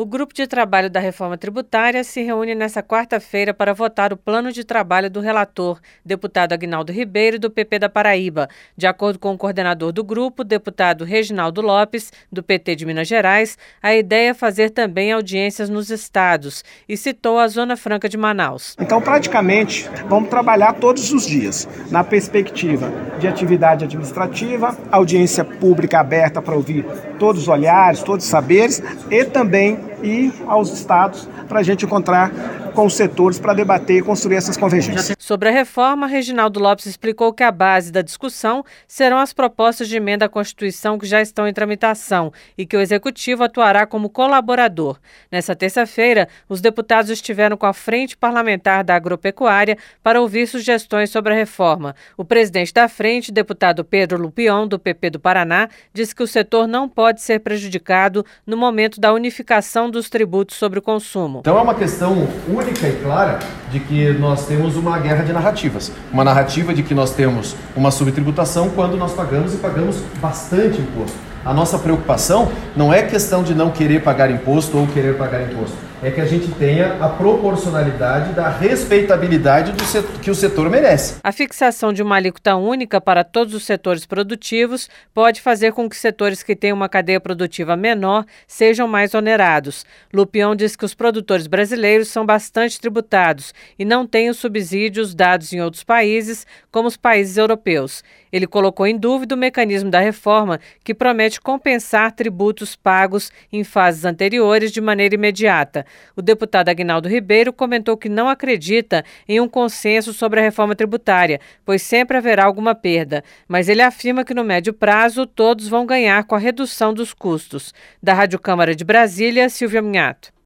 O grupo de trabalho da reforma tributária se reúne nesta quarta-feira para votar o plano de trabalho do relator, deputado Agnaldo Ribeiro, do PP da Paraíba. De acordo com o coordenador do grupo, deputado Reginaldo Lopes, do PT de Minas Gerais, a ideia é fazer também audiências nos estados e citou a Zona Franca de Manaus. Então, praticamente, vamos trabalhar todos os dias na perspectiva de atividade administrativa, audiência pública aberta para ouvir todos os olhares, todos os saberes e também e aos estados para a gente encontrar com os setores para debater e construir essas convergências. Sobre a reforma, Reginaldo Lopes explicou que a base da discussão serão as propostas de emenda à Constituição que já estão em tramitação e que o Executivo atuará como colaborador. Nessa terça-feira, os deputados estiveram com a Frente Parlamentar da Agropecuária para ouvir sugestões sobre a reforma. O presidente da frente, deputado Pedro Lupion, do PP do Paraná, disse que o setor não pode ser prejudicado no momento da unificação dos tributos sobre o consumo. Então é uma questão única única e clara de que nós temos uma guerra de narrativas. Uma narrativa de que nós temos uma subtributação quando nós pagamos e pagamos bastante imposto. A nossa preocupação não é questão de não querer pagar imposto ou querer pagar imposto é que a gente tenha a proporcionalidade da respeitabilidade do setor, que o setor merece. A fixação de uma alíquota única para todos os setores produtivos pode fazer com que setores que têm uma cadeia produtiva menor sejam mais onerados. Lupion diz que os produtores brasileiros são bastante tributados e não têm os subsídios dados em outros países, como os países europeus. Ele colocou em dúvida o mecanismo da reforma, que promete compensar tributos pagos em fases anteriores de maneira imediata. O deputado Agnaldo Ribeiro comentou que não acredita em um consenso sobre a reforma tributária, pois sempre haverá alguma perda, mas ele afirma que no médio prazo todos vão ganhar com a redução dos custos. Da Rádio Câmara de Brasília, Silvia Minhato.